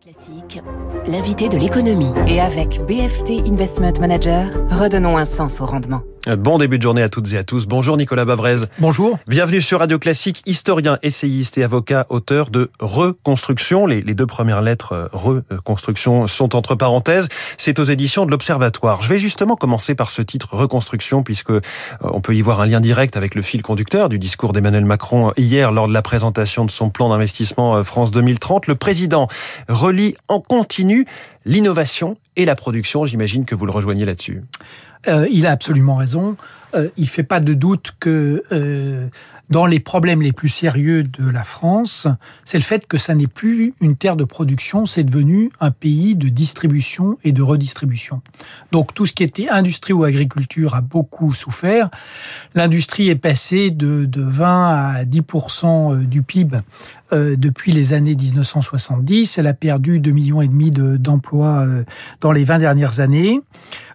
Classique, l'invité de l'économie. Et avec BFT Investment Manager, redonnons un sens au rendement. Bon début de journée à toutes et à tous. Bonjour Nicolas Bavrez. Bonjour. Bienvenue sur Radio Classique, historien, essayiste et avocat, auteur de Reconstruction. Les, les deux premières lettres euh, Reconstruction sont entre parenthèses. C'est aux éditions de l'Observatoire. Je vais justement commencer par ce titre Reconstruction puisque euh, on peut y voir un lien direct avec le fil conducteur du discours d'Emmanuel Macron hier lors de la présentation de son plan d'investissement euh, France 2030. Le président relie en continu l'innovation et la production. J'imagine que vous le rejoignez là-dessus. Euh, il a absolument raison. Euh, il fait pas de doute que euh, dans les problèmes les plus sérieux de la France, c'est le fait que ça n'est plus une terre de production, c'est devenu un pays de distribution et de redistribution. Donc tout ce qui était industrie ou agriculture a beaucoup souffert. L'industrie est passée de, de 20 à 10% du PIB euh, depuis les années 1970. Elle a perdu 2 millions et demi d'emplois euh, dans les 20 dernières années.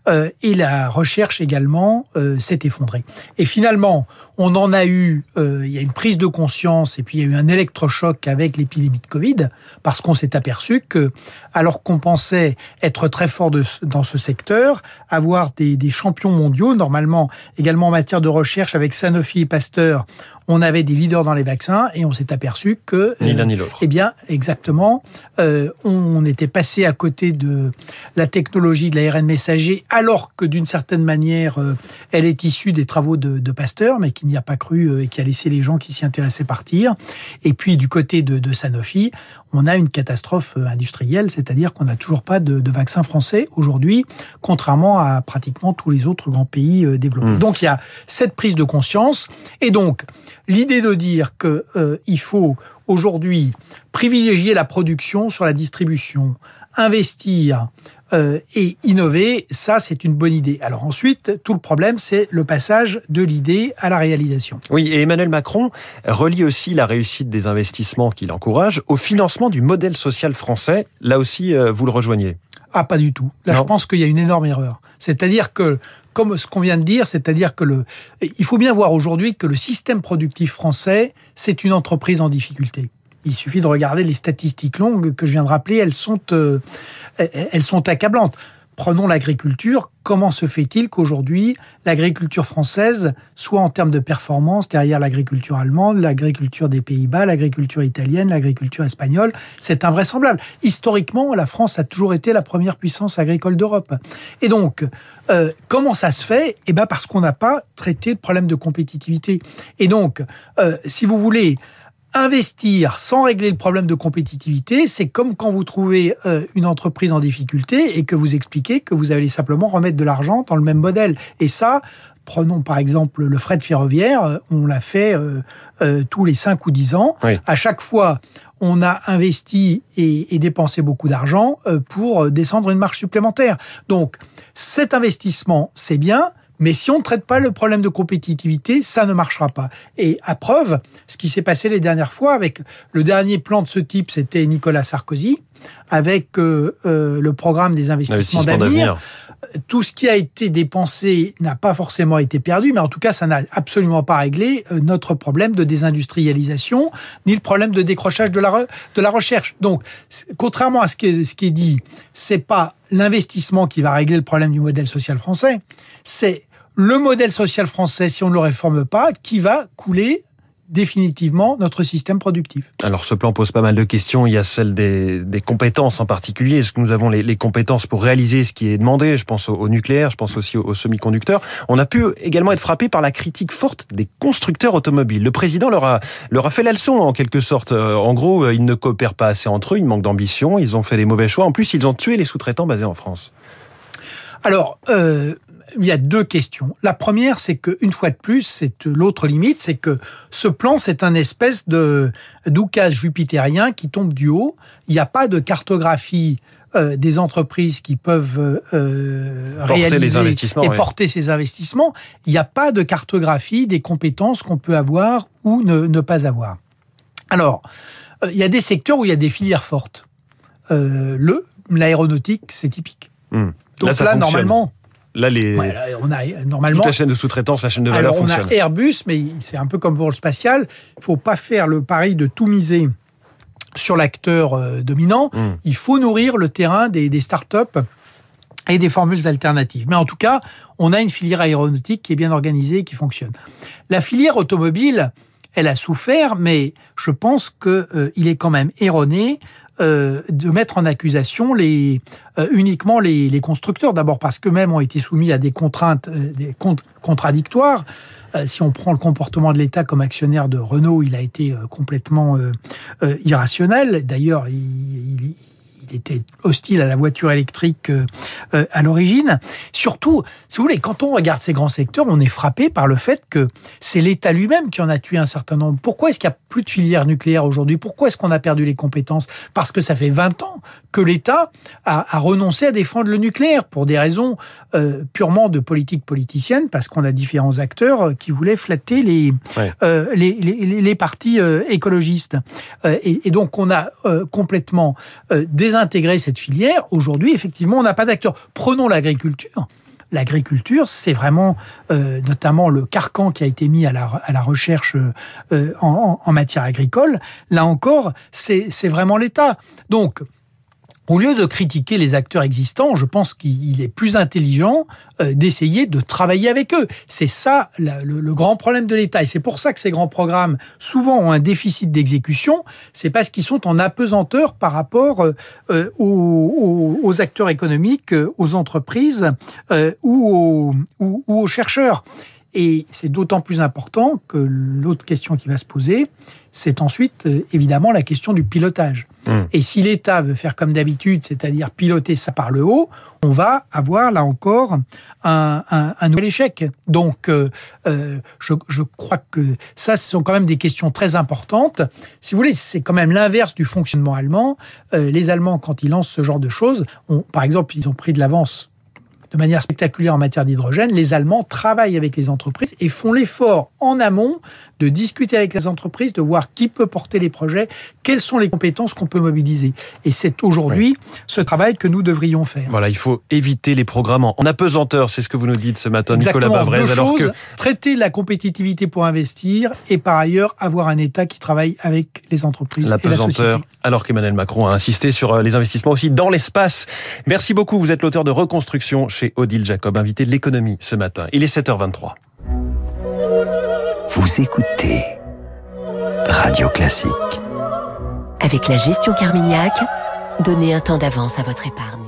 Euh, et la recherche également s'est effondrée. Et finalement, on en a eu, il y a une prise de conscience et puis il y a eu un électrochoc avec l'épidémie de Covid, parce qu'on s'est aperçu que, alors qu'on pensait être très fort dans ce secteur, avoir des, des champions mondiaux, normalement également en matière de recherche avec Sanofi et Pasteur, on avait des leaders dans les vaccins et on s'est aperçu que ni l'un ni l'autre. Eh bien, exactement, euh, on était passé à côté de la technologie de l'ARN messager, alors que d'une certaine manière, euh, elle est issue des travaux de, de Pasteur, mais qui n'y a pas cru euh, et qui a laissé les gens qui s'y intéressaient partir. Et puis du côté de, de Sanofi, on a une catastrophe industrielle, c'est-à-dire qu'on n'a toujours pas de, de, vaccin français aujourd'hui, contrairement à pratiquement tous les autres grands pays développés. Mmh. Donc il y a cette prise de conscience, et donc l'idée de dire qu'il euh, faut aujourd'hui privilégier la production sur la distribution, investir euh, et innover, ça c'est une bonne idée. Alors ensuite, tout le problème c'est le passage de l'idée à la réalisation. Oui, et Emmanuel Macron relie aussi la réussite des investissements qu'il encourage au financement du modèle social français. Là aussi, euh, vous le rejoignez? Ah, pas du tout. Là, non. je pense qu'il y a une énorme erreur. C'est-à-dire que comme ce qu'on vient de dire, c'est-à-dire que le, il faut bien voir aujourd'hui que le système productif français, c'est une entreprise en difficulté. Il suffit de regarder les statistiques longues que je viens de rappeler, elles sont, euh, elles sont accablantes. Prenons l'agriculture. Comment se fait-il qu'aujourd'hui, l'agriculture française soit en termes de performance derrière l'agriculture allemande, l'agriculture des Pays-Bas, l'agriculture italienne, l'agriculture espagnole? C'est invraisemblable. Historiquement, la France a toujours été la première puissance agricole d'Europe. Et donc, euh, comment ça se fait? Eh ben parce qu'on n'a pas traité le problème de compétitivité. Et donc, euh, si vous voulez, Investir sans régler le problème de compétitivité, c'est comme quand vous trouvez euh, une entreprise en difficulté et que vous expliquez que vous allez simplement remettre de l'argent dans le même modèle. Et ça, prenons par exemple le fret ferroviaire, on l'a fait euh, euh, tous les 5 ou 10 ans. Oui. À chaque fois, on a investi et, et dépensé beaucoup d'argent euh, pour descendre une marge supplémentaire. Donc cet investissement, c'est bien, mais si on ne traite pas le problème de compétitivité, ça ne marchera pas. Et à preuve, ce qui s'est passé les dernières fois avec le dernier plan de ce type, c'était Nicolas Sarkozy, avec euh, euh, le programme des investissements d'avenir. Tout ce qui a été dépensé n'a pas forcément été perdu, mais en tout cas, ça n'a absolument pas réglé euh, notre problème de désindustrialisation, ni le problème de décrochage de la, re, de la recherche. Donc, contrairement à ce qui est, ce qui est dit, c'est pas l'investissement qui va régler le problème du modèle social français, c'est le modèle social français, si on ne le réforme pas, qui va couler définitivement notre système productif. Alors ce plan pose pas mal de questions. Il y a celle des, des compétences en particulier. Est-ce que nous avons les, les, compétences pour réaliser ce qui est demandé? Je pense au, au nucléaire, je pense aussi aux, aux semi-conducteurs. On a pu également être frappé par la critique forte des constructeurs automobiles. Le président leur a, leur a fait la leçon en quelque sorte. En gros, ils ne coopèrent pas assez entre eux, ils manquent d'ambition, ils ont fait des mauvais choix. En plus, ils ont tué les sous-traitants basés en France. Alors, euh, il y a deux questions. La première, c'est qu'une fois de plus, c'est l'autre limite, c'est que ce plan, c'est un espèce de d'oukage jupitérien qui tombe du haut. Il n'y a pas de cartographie euh, des entreprises qui peuvent euh, porter réaliser les investissements, et oui. porter ces investissements. Il n'y a pas de cartographie des compétences qu'on peut avoir ou ne, ne pas avoir. Alors, euh, il y a des secteurs où il y a des filières fortes. Euh, le l'aéronautique, c'est typique. Hum. Donc là, là normalement, Là, les... Ouais, là, on a normalement toute la chaîne de sous-traitance, la chaîne de valeur Alors, on fonctionne. a Airbus, mais c'est un peu comme pour le spatial. Il faut pas faire le pari de tout miser sur l'acteur euh, dominant. Mm. Il faut nourrir le terrain des, des startups et des formules alternatives. Mais en tout cas, on a une filière aéronautique qui est bien organisée et qui fonctionne. La filière automobile, elle a souffert, mais je pense qu'il euh, est quand même erroné euh, de mettre en accusation les, euh, uniquement les, constructeurs. D'abord parce qu'eux-mêmes ont été soumis à des contraintes euh, des contradictoires. Si on prend le comportement de l'État comme actionnaire de Renault, il a été complètement irrationnel. D'ailleurs, il, il, il était hostile à la voiture électrique euh, euh, à l'origine. Surtout, si vous voulez, quand on regarde ces grands secteurs, on est frappé par le fait que c'est l'État lui-même qui en a tué un certain nombre. Pourquoi est-ce qu'il n'y a plus de filière nucléaire aujourd'hui? Pourquoi est-ce qu'on a perdu les compétences? Parce que ça fait 20 ans que l'État a, a, renoncé à défendre le nucléaire pour des raisons euh, purement de politique politicienne, parce qu'on a différents acteurs qui voulaient flatter les, ouais. euh, les, les, les, partis euh, écologistes. Et, et, donc on a complètement désintégré cette filière. Aujourd'hui, effectivement, on n'a pas d'acteurs. Prenons l'agriculture l'agriculture, c'est vraiment euh, notamment le carcan qui a été mis à la, à la recherche euh, en, en, matière agricole. Là encore, c'est vraiment l'État. Donc, au lieu de critiquer les acteurs existants, je pense qu'il est plus intelligent euh, d'essayer de travailler avec eux. C'est ça le, grand problème de l'État. Et c'est pour ça que ces grands programmes, souvent, ont un déficit d'exécution. C'est parce qu'ils sont en apesanteur par rapport euh, aux, aux, acteurs économiques, aux entreprises euh, ou aux chercheurs. Et c'est d'autant plus important que l'autre question qui va se poser, c'est ensuite euh, évidemment la question du pilotage. Mmh. Et si l'État veut faire comme d'habitude, c'est-à-dire piloter ça par le haut, on va avoir là encore un, un, un nouvel échec. Donc euh, euh, je, je, crois que ça, ce sont quand même des questions très importantes. Si vous voulez, c'est quand même l'inverse du fonctionnement allemand. Euh, les Allemands, quand ils lancent ce genre de choses, ont, par exemple, ils ont pris de l'avance de manière spectaculaire en matière d'hydrogène, les Allemands travaillent avec les entreprises et font l'effort en amont de discuter avec les entreprises, de voir qui peut porter les projets, quelles sont les compétences qu'on peut mobiliser. Et c'est aujourd'hui oui. ce travail que nous devrions faire. Voilà, il faut éviter les programmes en apesanteur, c'est ce que vous nous dites ce matin, Exactement. Nicolas Bavrez. Deux alors choses, que... traiter la compétitivité pour investir et par ailleurs avoir un État qui travaille avec les entreprises et la société. Alors qu'Emmanuel Macron a insisté sur euh, les investissements aussi dans l'espace. Merci beaucoup, vous êtes l'auteur de Reconstruction chez Odile Jacob, invité de l'économie ce matin. Il est 7h23. Vous écoutez Radio Classique. Avec la gestion Carmignac, donnez un temps d'avance à votre épargne.